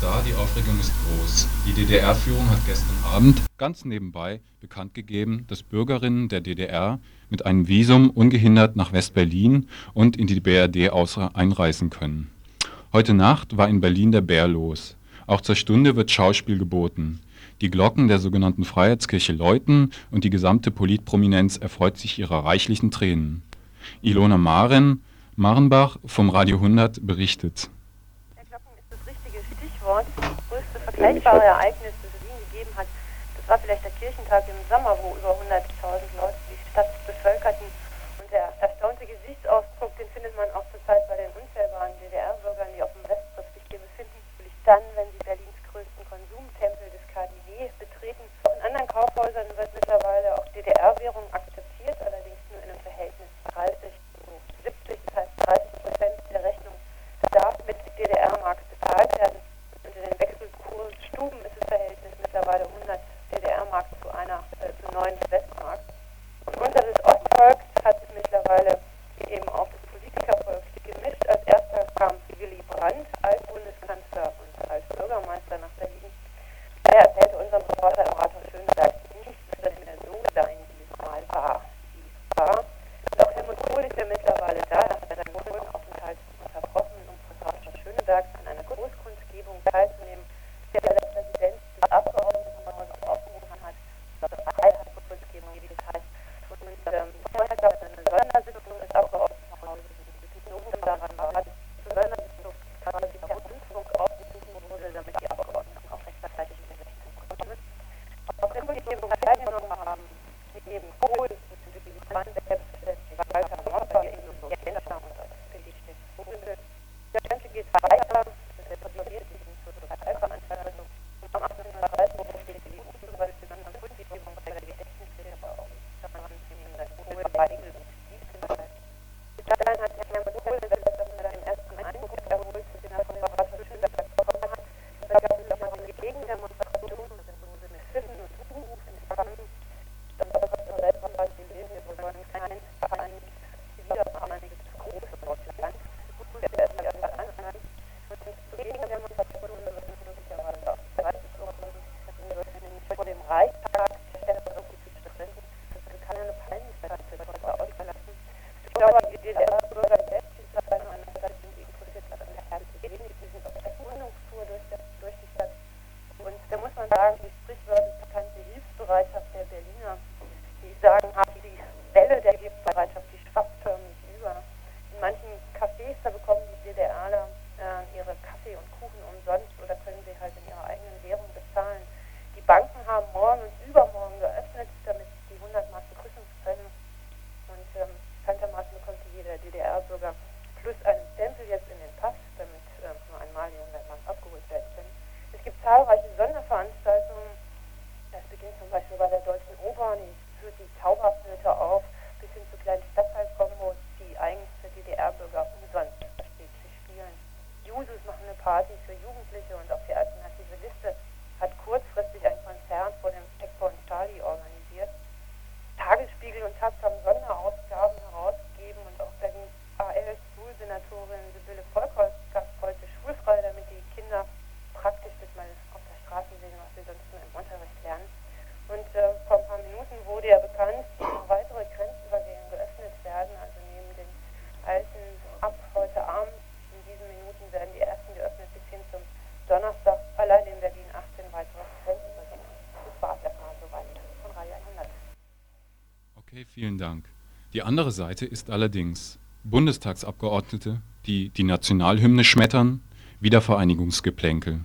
da, die Aufregung ist groß. Die DDR-Führung hat gestern Abend ganz nebenbei bekannt gegeben, dass Bürgerinnen der DDR mit einem Visum ungehindert nach West-Berlin und in die BRD einreisen können. Heute Nacht war in Berlin der Bär los. Auch zur Stunde wird Schauspiel geboten. Die Glocken der sogenannten Freiheitskirche läuten und die gesamte Politprominenz erfreut sich ihrer reichlichen Tränen. Ilona Maren, Marenbach vom Radio 100 berichtet erste vergleichbare Ereignis, das es in Wien gegeben hat, das war vielleicht der Kirchentag im Sommer, wo über 100.000 Leute die Stadt bevölkerten. wir sonst nur im Unterricht lernen. Und äh, vor ein paar Minuten wurde ja bekannt, dass noch weitere Grenzübergänge geöffnet werden. Also neben den alten ab heute Abend, in diesen Minuten werden die ersten geöffnet bis hin zum Donnerstag, allein in Berlin 18 weitere Grenzübergänge. Das war es erstmal soweit von Reihe 100. Okay, vielen Dank. Die andere Seite ist allerdings Bundestagsabgeordnete, die die Nationalhymne schmettern, Wiedervereinigungsgeplänkel.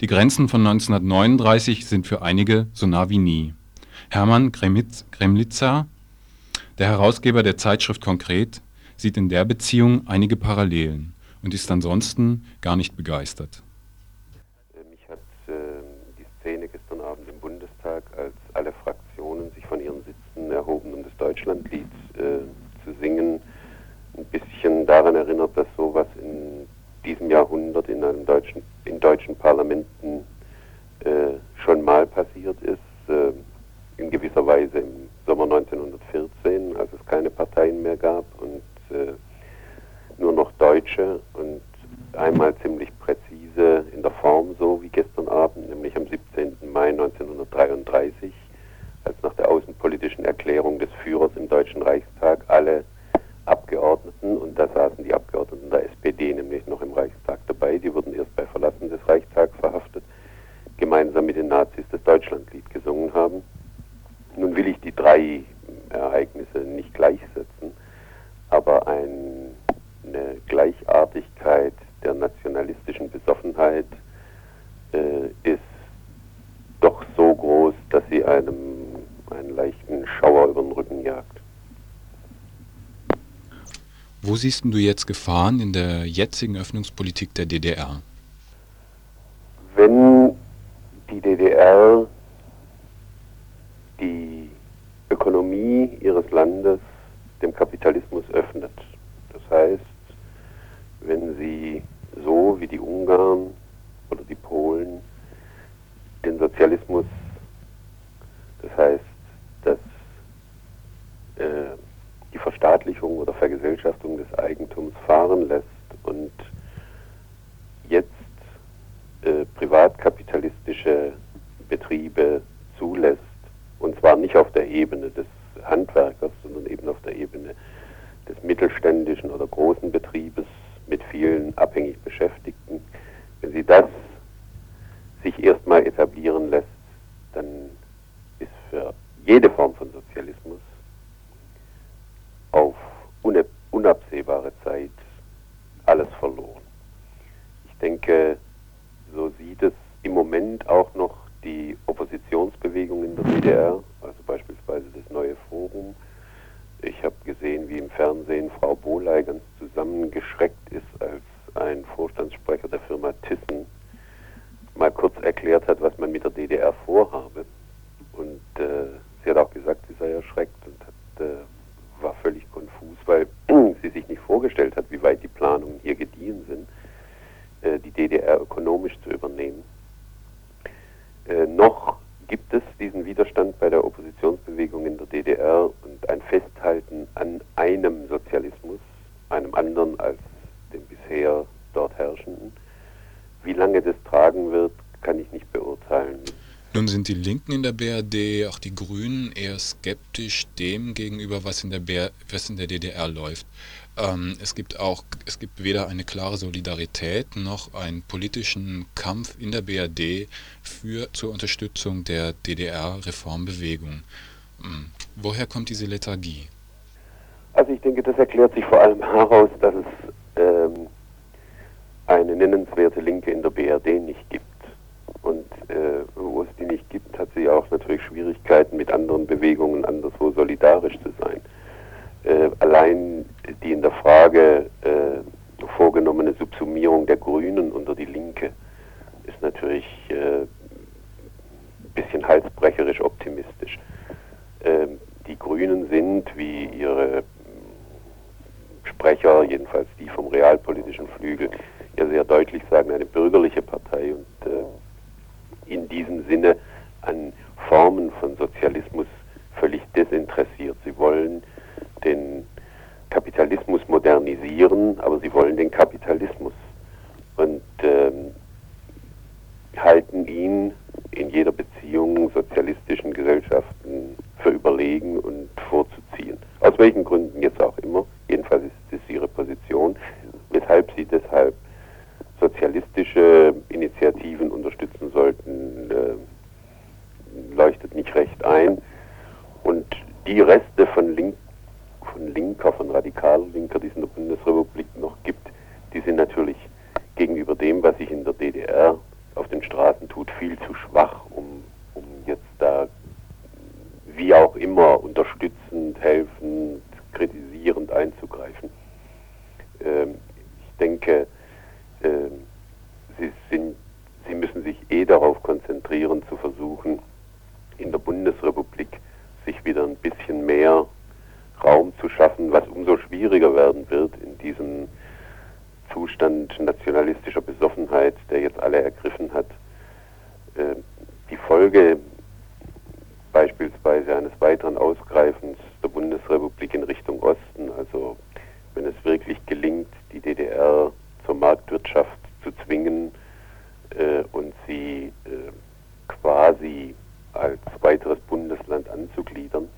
Die Grenzen von 1939 sind für einige so nah wie nie. Hermann Kremlitzer, der Herausgeber der Zeitschrift Konkret, sieht in der Beziehung einige Parallelen und ist ansonsten gar nicht begeistert. Äh, mich hat äh, die Szene gestern Abend im Bundestag, als alle Fraktionen sich von ihren Sitzen erhoben, um das Deutschlandlied äh, zu singen, ein bisschen daran erinnert, dass sowas in diesem Jahrhundert in einem deutschen deutschen Parlamenten äh, schon mal passiert ist, äh, in gewisser Weise im Sommer 1914, als es keine Parteien mehr gab und äh, nur noch Deutsche siehst du jetzt Gefahren in der jetzigen Öffnungspolitik der DDR? Wenn die DDR die Ökonomie ihres Landes dem Kapitalismus öffnet, das heißt, wenn sie so wie die Ungarn oder die Polen den Sozialismus, das heißt, dass äh, Verstaatlichung oder Vergesellschaftung des Eigentums fahren lässt und jetzt äh, privatkapitalistische Betriebe zulässt, und zwar nicht auf der Ebene des Handwerkers, sondern eben auf der Ebene des mittelständischen oder großen Betriebes mit vielen abhängig Beschäftigten. Wenn sie das sich erstmal etablieren lässt, dann ist für jede Form von Sozialismus auf unabsehbare Zeit alles verloren. Ich denke, so sieht es im Moment auch noch die Oppositionsbewegung in der DDR, also beispielsweise das neue Forum. Ich habe gesehen, wie im Fernsehen Frau Boley ganz zusammengeschreckt ist, als ein Vorstandssprecher der Firma Thyssen mal kurz erklärt hat, was man mit der DDR vorhabe. Und äh, sie hat auch gesagt, sie sei erschreckt und hat, äh, war völlig konfus, weil sie sich nicht vorgestellt hat, wie weit die Planungen hier gediehen sind, äh, die DDR ökonomisch zu übernehmen. Äh, noch gibt es diesen Widerstand bei der Oppositionsbewegung in der DDR und ein Festhalten an einem Sozialismus, einem anderen als dem bisher dort herrschenden. Wie lange das tragen wird, kann ich nicht beurteilen. Nun sind die Linken in der BRD, auch die Grünen, eher skeptisch dem gegenüber, was in der, BR, was in der DDR läuft. Ähm, es gibt auch, es gibt weder eine klare Solidarität noch einen politischen Kampf in der BRD für, zur Unterstützung der DDR-Reformbewegung. Ähm, woher kommt diese Lethargie? Also ich denke, das erklärt sich vor allem daraus, dass es ähm, eine nennenswerte Linke in der BRD nicht gibt. Und äh, wo es die nicht gibt, hat sie auch natürlich Schwierigkeiten, mit anderen Bewegungen anderswo solidarisch zu sein. Äh, allein die in der Frage äh, vorgenommene Subsumierung der Grünen unter die Linke ist natürlich ein äh, bisschen halsbrecherisch optimistisch. Ähm, die Grünen sind, wie ihre Sprecher, jedenfalls die vom realpolitischen Flügel, ja sehr deutlich sagen, eine bürgerliche Partei und äh, in diesem Sinne an Formen von Sozialismus völlig desinteressiert. Sie wollen den Kapitalismus modernisieren, aber sie wollen den Kapitalismus und ähm, halten ihn in jeder Beziehung sozialistischen Gesellschaften für überlegen und vorzuziehen. Aus welchen Gründen jetzt auch immer. Jedenfalls ist das ihre Position, weshalb sie deshalb sozialistische Initiativen unterstützen sollten, recht ein. Und die Reste von, Link, von linker, von radikaler Linker, die es in der Bundesrepublik noch gibt, die sind natürlich gegenüber dem, was sich in der DDR auf den Straßen tut, viel zu schwach, um, um jetzt da wie auch immer unterstützend, helfend, kritisierend einzugreifen. Ähm, ich denke, ähm, sie, sind, sie müssen sich eh darauf konzentrieren, zu versuchen, Bundesrepublik sich wieder ein bisschen mehr Raum zu schaffen, was umso schwieriger werden wird in diesem Zustand nationalistischer Besoffenheit, der jetzt alle ergriffen hat. Ähm, die Folge beispielsweise eines weiteren Ausgreifens der Bundesrepublik in Richtung Osten, also wenn es wirklich gelingt, die DDR zur Marktwirtschaft zu zwingen äh, und sie äh, quasi anzugliedern.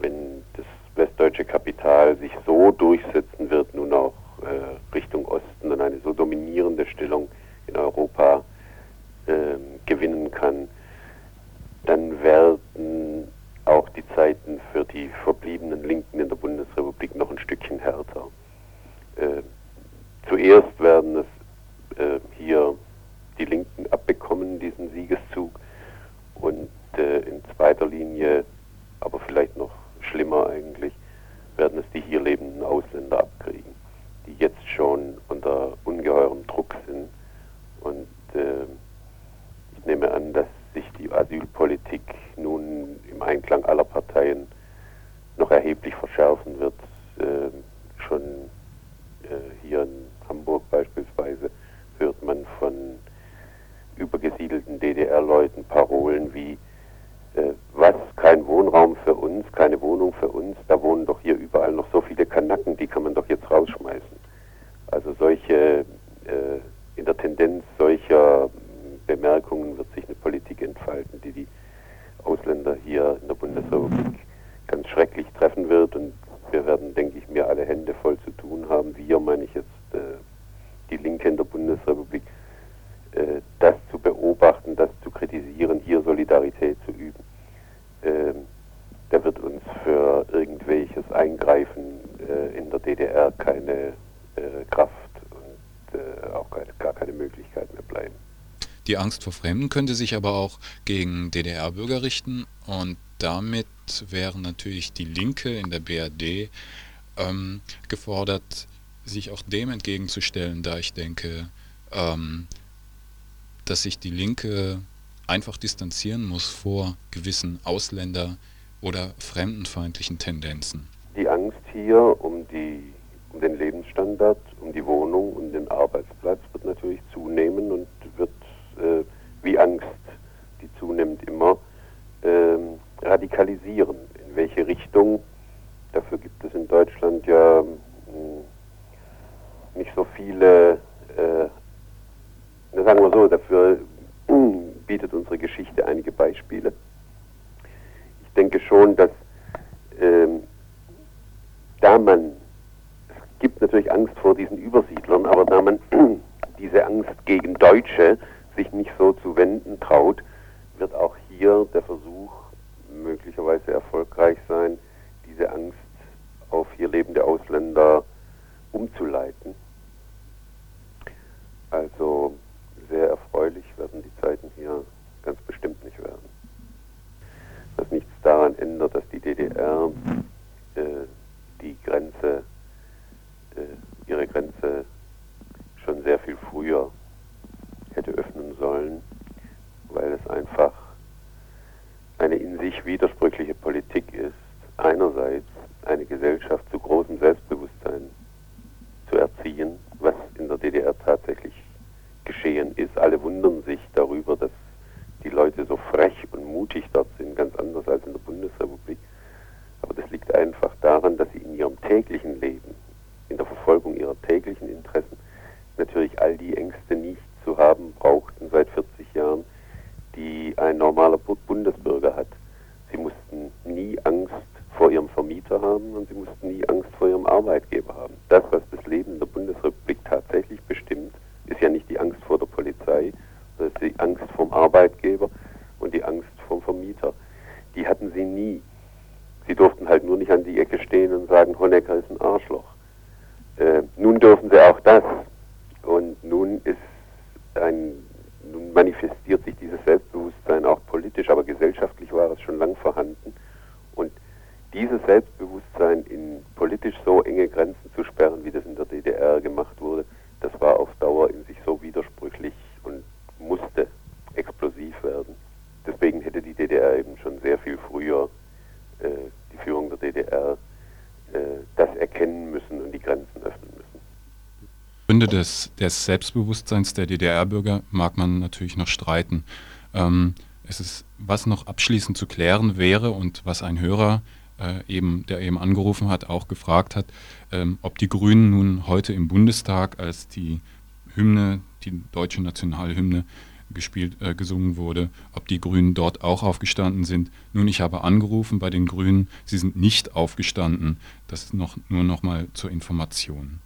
Wenn das westdeutsche Kapital sich so durchsetzen wird, nun auch äh, Richtung Osten und eine so dominierende Stellung in Europa äh, gewinnen kann, dann werden auch die Zeiten für die verbliebenen Linken in der Bundesrepublik noch ein Stückchen härter. Äh, zuerst werden es äh, hier die Linken abbekommen, diesen Sieges in zweiter Linie, aber vielleicht noch schlimmer eigentlich, werden es die hier lebenden Ausländer abkriegen, die jetzt schon unter ungeheurem Druck sind. Und äh, ich nehme an, dass sich die Asylpolitik nun im Einklang aller Parteien noch erheblich verschärfen wird, äh, schon Die Angst vor Fremden könnte sich aber auch gegen DDR-Bürger richten und damit wäre natürlich die Linke in der BRD ähm, gefordert, sich auch dem entgegenzustellen, da ich denke, ähm, dass sich die Linke einfach distanzieren muss vor gewissen Ausländer- oder fremdenfeindlichen Tendenzen. Die Angst hier um, die, um den Lebensstandard, um die Wohnung und den Arbeitsplatz wird natürlich zunehmen und äh, wie Angst, die zunimmt immer, äh, radikalisieren. In welche Richtung? Dafür gibt es in Deutschland ja mh, hm, nicht so viele äh, sagen wir so, dafür bietet unsere Geschichte einige Beispiele. Ich denke schon, dass ähm, da man, es gibt natürlich Angst vor diesen Übersiedlern, aber da man diese Angst gegen Deutsche sich nicht so zu wenden traut, wird auch hier der Versuch möglicherweise erfolgreich sein, diese Angst auf hier lebende Ausländer umzuleiten. Also sehr erfreulich werden die Zeiten hier ganz bestimmt nicht werden. Was nichts daran ändert, dass die DDR äh, die Grenze, äh, ihre Grenze schon sehr viel früher hätte öffnen sollen, weil es einfach sich widersprüchliche Politik ist, einerseits eine Gesellschaft zu großem Selbstbewusstsein zu erziehen, was in der DDR tatsächlich geschehen ist. Alle wundern sich darüber, dass die Leute so frech und mutig dort sind, ganz anders als in der Bundesrepublik. Aber das liegt einfach daran, dass sie in ihrem täglichen Leben, in der Verfolgung ihrer täglichen Interessen, natürlich all die Ängste nicht zu haben brauchten seit 40 Jahren, die ein normaler Bundesbürger hat. Sie mussten nie Angst vor ihrem Vermieter haben und sie mussten nie Angst vor ihrem Arbeitgeber haben. Das, was das Leben in der Bundesrepublik tatsächlich bestimmt, ist ja nicht die Angst vor der Polizei, ist die Angst vom Arbeitgeber und die Angst vom Vermieter. Die hatten sie nie. Sie durften halt nur nicht an die Ecke stehen und sagen, Honecker ist ein Arschloch. Äh, nun dürfen sie auch das. Und nun ist ein, nun manifestiert sich dieses Selbstbewusstsein auch politisch, aber gesellschaftlich war es schon lang vorhanden. Und dieses Selbstbewusstsein in politisch so enge Grenzen zu sperren, wie das in der DDR gemacht wurde, das war auf Dauer in sich so widersprüchlich und musste explosiv werden. Deswegen hätte die DDR eben schon sehr viel früher, äh, die Führung der DDR, äh, das erkennen müssen und die Grenzen öffnen müssen. Gründe des, des Selbstbewusstseins der DDR-Bürger mag man natürlich noch streiten. Ähm, es ist, was noch abschließend zu klären wäre und was ein Hörer äh, eben, der eben angerufen hat, auch gefragt hat, ähm, ob die Grünen nun heute im Bundestag, als die Hymne, die deutsche Nationalhymne gespielt, äh, gesungen wurde, ob die Grünen dort auch aufgestanden sind. Nun, ich habe angerufen bei den Grünen, sie sind nicht aufgestanden. Das noch, nur noch mal zur Information.